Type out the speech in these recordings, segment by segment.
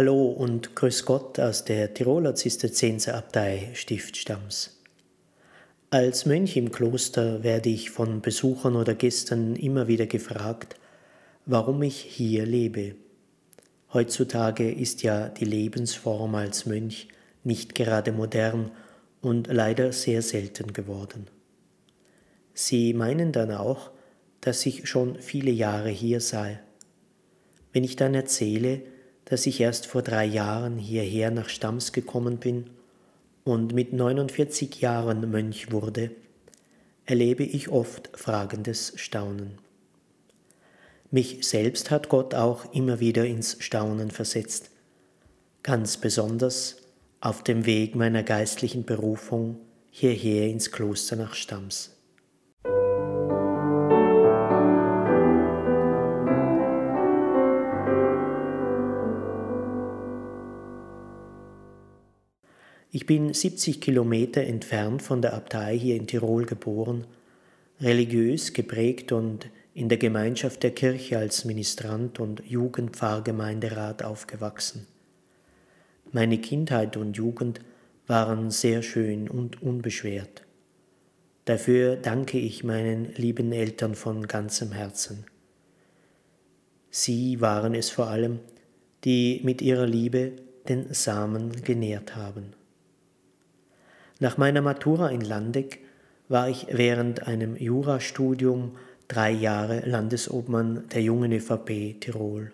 Hallo und Grüß Gott aus der Tiroler Zisterzienserabtei Stiftstamms. Als Mönch im Kloster werde ich von Besuchern oder Gästen immer wieder gefragt, warum ich hier lebe. Heutzutage ist ja die Lebensform als Mönch nicht gerade modern und leider sehr selten geworden. Sie meinen dann auch, dass ich schon viele Jahre hier sei. Wenn ich dann erzähle, dass ich erst vor drei Jahren hierher nach Stams gekommen bin und mit 49 Jahren Mönch wurde, erlebe ich oft fragendes Staunen. Mich selbst hat Gott auch immer wieder ins Staunen versetzt, ganz besonders auf dem Weg meiner geistlichen Berufung hierher ins Kloster nach Stams. Ich bin 70 Kilometer entfernt von der Abtei hier in Tirol geboren, religiös geprägt und in der Gemeinschaft der Kirche als Ministrant und Jugendpfarrgemeinderat aufgewachsen. Meine Kindheit und Jugend waren sehr schön und unbeschwert. Dafür danke ich meinen lieben Eltern von ganzem Herzen. Sie waren es vor allem, die mit ihrer Liebe den Samen genährt haben. Nach meiner Matura in Landeck war ich während einem Jurastudium drei Jahre Landesobmann der jungen ÖVP Tirol.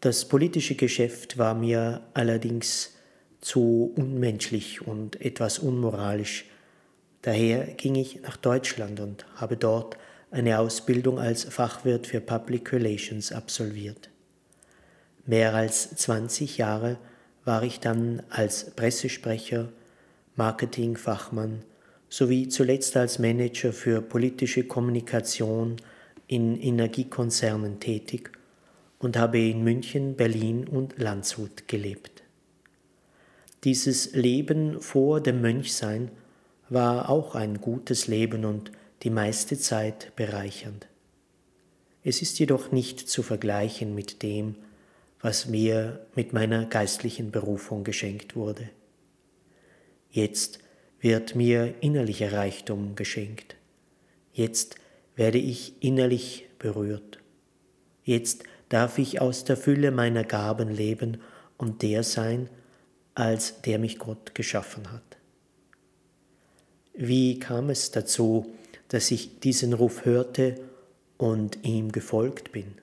Das politische Geschäft war mir allerdings zu unmenschlich und etwas unmoralisch. Daher ging ich nach Deutschland und habe dort eine Ausbildung als Fachwirt für Public Relations absolviert. Mehr als 20 Jahre war ich dann als Pressesprecher Marketingfachmann sowie zuletzt als Manager für politische Kommunikation in Energiekonzernen tätig und habe in München, Berlin und Landshut gelebt. Dieses Leben vor dem Mönchsein war auch ein gutes Leben und die meiste Zeit bereichernd. Es ist jedoch nicht zu vergleichen mit dem, was mir mit meiner geistlichen Berufung geschenkt wurde. Jetzt wird mir innerlicher Reichtum geschenkt. Jetzt werde ich innerlich berührt. Jetzt darf ich aus der Fülle meiner Gaben leben und der sein, als der mich Gott geschaffen hat. Wie kam es dazu, dass ich diesen Ruf hörte und ihm gefolgt bin?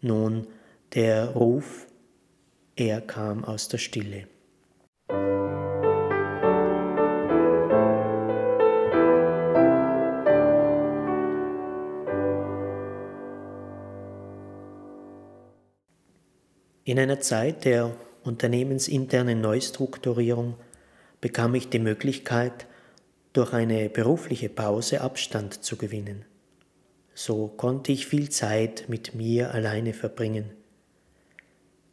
Nun, der Ruf, er kam aus der Stille. In einer Zeit der unternehmensinternen Neustrukturierung bekam ich die Möglichkeit, durch eine berufliche Pause Abstand zu gewinnen. So konnte ich viel Zeit mit mir alleine verbringen.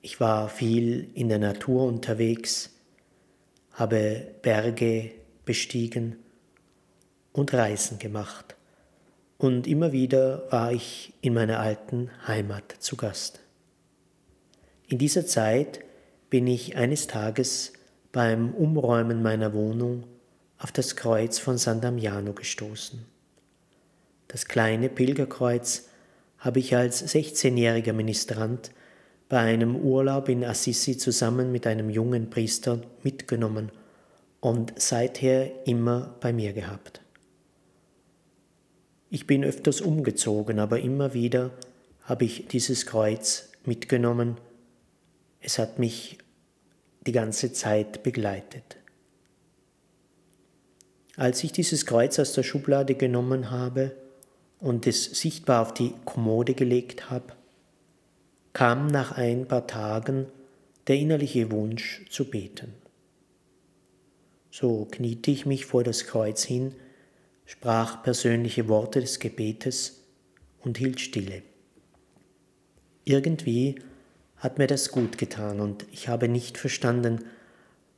Ich war viel in der Natur unterwegs, habe Berge bestiegen und Reisen gemacht, und immer wieder war ich in meiner alten Heimat zu Gast. In dieser Zeit bin ich eines Tages beim Umräumen meiner Wohnung auf das Kreuz von San Damiano gestoßen. Das kleine Pilgerkreuz habe ich als 16-jähriger Ministrant bei einem Urlaub in Assisi zusammen mit einem jungen Priester mitgenommen und seither immer bei mir gehabt. Ich bin öfters umgezogen, aber immer wieder habe ich dieses Kreuz mitgenommen es hat mich die ganze Zeit begleitet. Als ich dieses Kreuz aus der Schublade genommen habe und es sichtbar auf die Kommode gelegt habe, kam nach ein paar Tagen der innerliche Wunsch zu beten. So kniete ich mich vor das Kreuz hin, sprach persönliche Worte des Gebetes und hielt stille. Irgendwie hat mir das gut getan und ich habe nicht verstanden,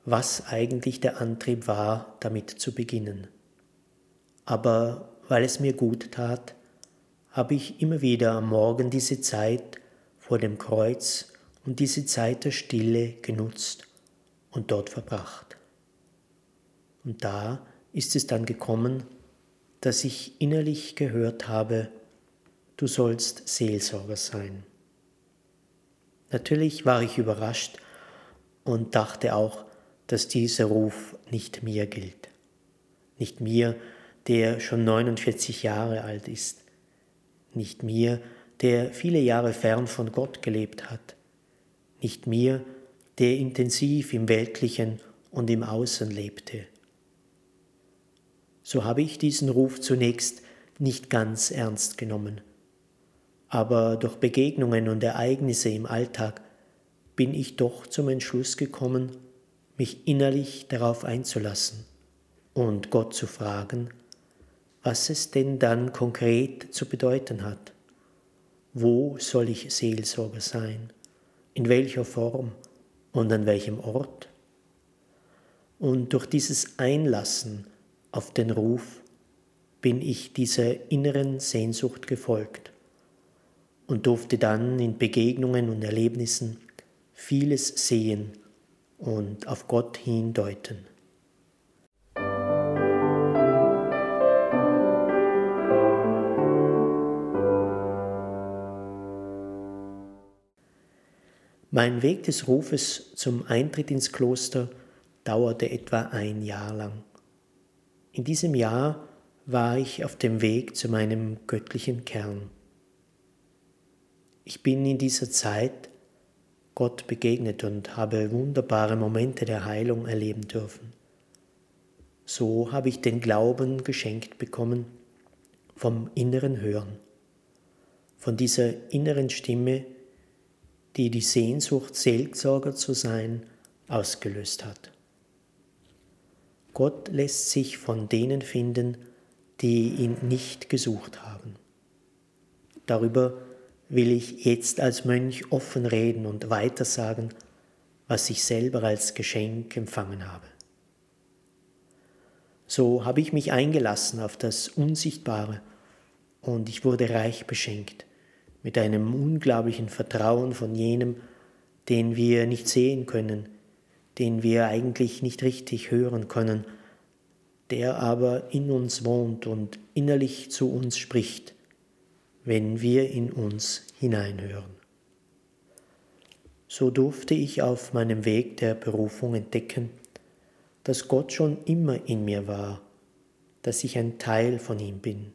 was eigentlich der Antrieb war, damit zu beginnen. Aber weil es mir gut tat, habe ich immer wieder am Morgen diese Zeit vor dem Kreuz und diese Zeit der Stille genutzt und dort verbracht. Und da ist es dann gekommen, dass ich innerlich gehört habe, du sollst Seelsorger sein. Natürlich war ich überrascht und dachte auch, dass dieser Ruf nicht mir gilt. Nicht mir, der schon 49 Jahre alt ist. Nicht mir, der viele Jahre fern von Gott gelebt hat. Nicht mir, der intensiv im Weltlichen und im Außen lebte. So habe ich diesen Ruf zunächst nicht ganz ernst genommen. Aber durch Begegnungen und Ereignisse im Alltag bin ich doch zum Entschluss gekommen, mich innerlich darauf einzulassen und Gott zu fragen, was es denn dann konkret zu bedeuten hat. Wo soll ich Seelsorger sein? In welcher Form und an welchem Ort? Und durch dieses Einlassen auf den Ruf bin ich dieser inneren Sehnsucht gefolgt und durfte dann in Begegnungen und Erlebnissen vieles sehen und auf Gott hindeuten. Mein Weg des Rufes zum Eintritt ins Kloster dauerte etwa ein Jahr lang. In diesem Jahr war ich auf dem Weg zu meinem göttlichen Kern. Ich bin in dieser Zeit Gott begegnet und habe wunderbare Momente der Heilung erleben dürfen. So habe ich den Glauben geschenkt bekommen vom inneren Hören, von dieser inneren Stimme, die die Sehnsucht, Seelsorger zu sein, ausgelöst hat. Gott lässt sich von denen finden, die ihn nicht gesucht haben. Darüber will ich jetzt als Mönch offen reden und weitersagen, was ich selber als Geschenk empfangen habe. So habe ich mich eingelassen auf das Unsichtbare und ich wurde reich beschenkt mit einem unglaublichen Vertrauen von jenem, den wir nicht sehen können, den wir eigentlich nicht richtig hören können, der aber in uns wohnt und innerlich zu uns spricht wenn wir in uns hineinhören. So durfte ich auf meinem Weg der Berufung entdecken, dass Gott schon immer in mir war, dass ich ein Teil von ihm bin,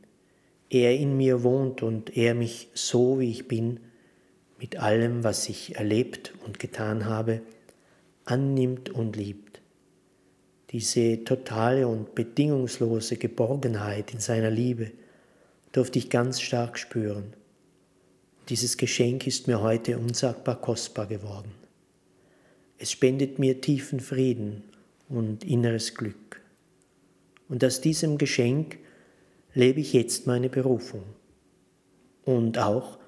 er in mir wohnt und er mich so wie ich bin, mit allem, was ich erlebt und getan habe, annimmt und liebt. Diese totale und bedingungslose Geborgenheit in seiner Liebe, durfte ich ganz stark spüren. Dieses Geschenk ist mir heute unsagbar kostbar geworden. Es spendet mir tiefen Frieden und inneres Glück. Und aus diesem Geschenk lebe ich jetzt meine Berufung. Und auch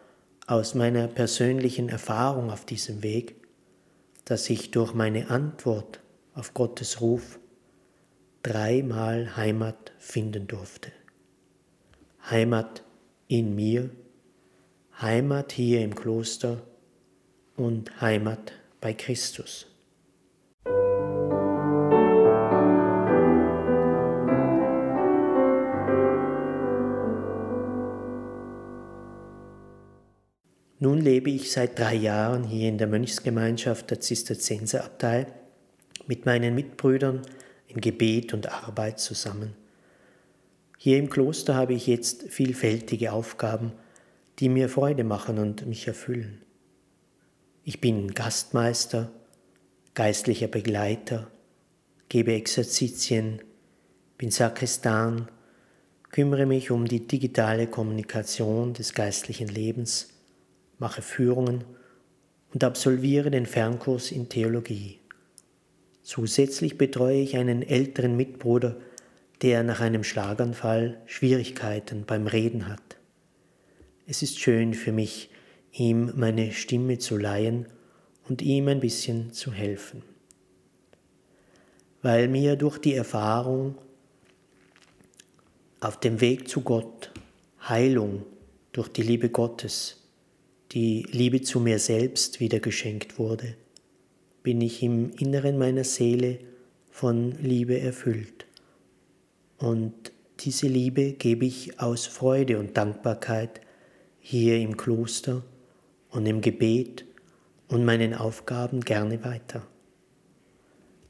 aus meiner persönlichen Erfahrung auf diesem Weg, dass ich durch meine Antwort auf Gottes Ruf dreimal Heimat finden durfte. Heimat in mir, Heimat hier im Kloster und Heimat bei Christus. Nun lebe ich seit drei Jahren hier in der Mönchsgemeinschaft der Zisterzienserabtei mit meinen Mitbrüdern in Gebet und Arbeit zusammen. Hier im Kloster habe ich jetzt vielfältige Aufgaben, die mir Freude machen und mich erfüllen. Ich bin Gastmeister, geistlicher Begleiter, gebe Exerzitien, bin Sakristan, kümmere mich um die digitale Kommunikation des geistlichen Lebens, mache Führungen und absolviere den Fernkurs in Theologie. Zusätzlich betreue ich einen älteren Mitbruder, der nach einem Schlaganfall Schwierigkeiten beim Reden hat. Es ist schön für mich, ihm meine Stimme zu leihen und ihm ein bisschen zu helfen. Weil mir durch die Erfahrung auf dem Weg zu Gott Heilung durch die Liebe Gottes die Liebe zu mir selbst wieder geschenkt wurde, bin ich im Inneren meiner Seele von Liebe erfüllt. Und diese Liebe gebe ich aus Freude und Dankbarkeit hier im Kloster und im Gebet und meinen Aufgaben gerne weiter.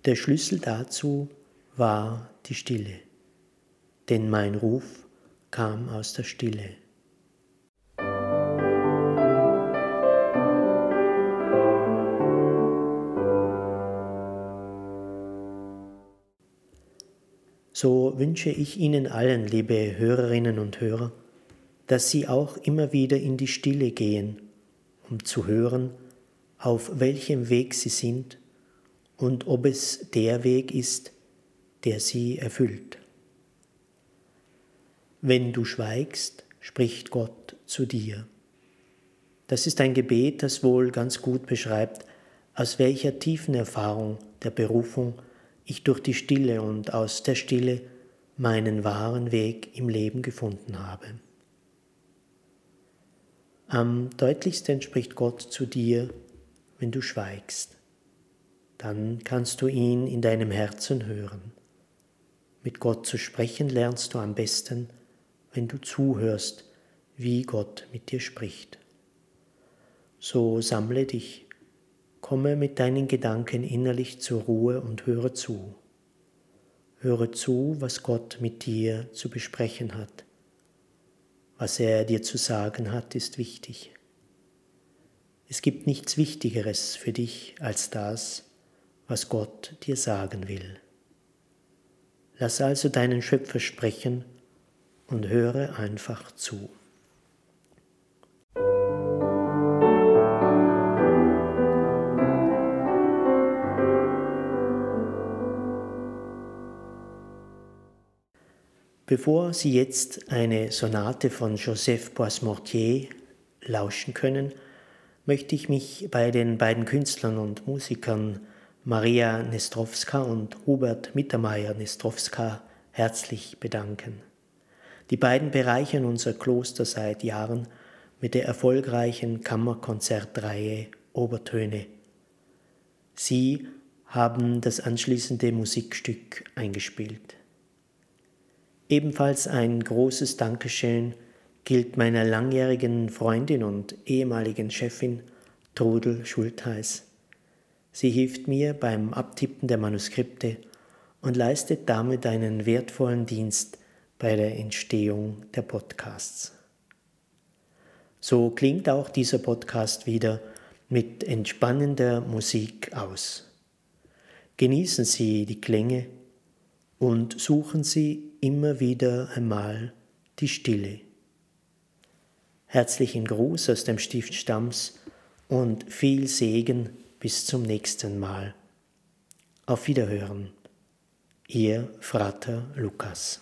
Der Schlüssel dazu war die Stille, denn mein Ruf kam aus der Stille. So wünsche ich Ihnen allen, liebe Hörerinnen und Hörer, dass Sie auch immer wieder in die Stille gehen, um zu hören, auf welchem Weg Sie sind und ob es der Weg ist, der Sie erfüllt. Wenn du schweigst, spricht Gott zu dir. Das ist ein Gebet, das wohl ganz gut beschreibt, aus welcher tiefen Erfahrung der Berufung ich durch die Stille und aus der Stille meinen wahren Weg im Leben gefunden habe. Am deutlichsten spricht Gott zu dir, wenn du schweigst. Dann kannst du ihn in deinem Herzen hören. Mit Gott zu sprechen lernst du am besten, wenn du zuhörst, wie Gott mit dir spricht. So sammle dich Komme mit deinen Gedanken innerlich zur Ruhe und höre zu. Höre zu, was Gott mit dir zu besprechen hat. Was er dir zu sagen hat, ist wichtig. Es gibt nichts Wichtigeres für dich als das, was Gott dir sagen will. Lass also deinen Schöpfer sprechen und höre einfach zu. Bevor Sie jetzt eine Sonate von Joseph Boismortier lauschen können, möchte ich mich bei den beiden Künstlern und Musikern Maria Nestrowska und Hubert Mittermeier Nestrowska herzlich bedanken. Die beiden bereichern unser Kloster seit Jahren mit der erfolgreichen Kammerkonzertreihe Obertöne. Sie haben das anschließende Musikstück eingespielt. Ebenfalls ein großes Dankeschön gilt meiner langjährigen Freundin und ehemaligen Chefin Trudel Schultheiß. Sie hilft mir beim Abtippen der Manuskripte und leistet damit einen wertvollen Dienst bei der Entstehung der Podcasts. So klingt auch dieser Podcast wieder mit entspannender Musik aus. Genießen Sie die Klänge und suchen Sie immer wieder einmal die Stille. Herzlichen Gruß aus dem Stift Stamms und viel Segen bis zum nächsten Mal. Auf Wiederhören. Ihr Frater Lukas.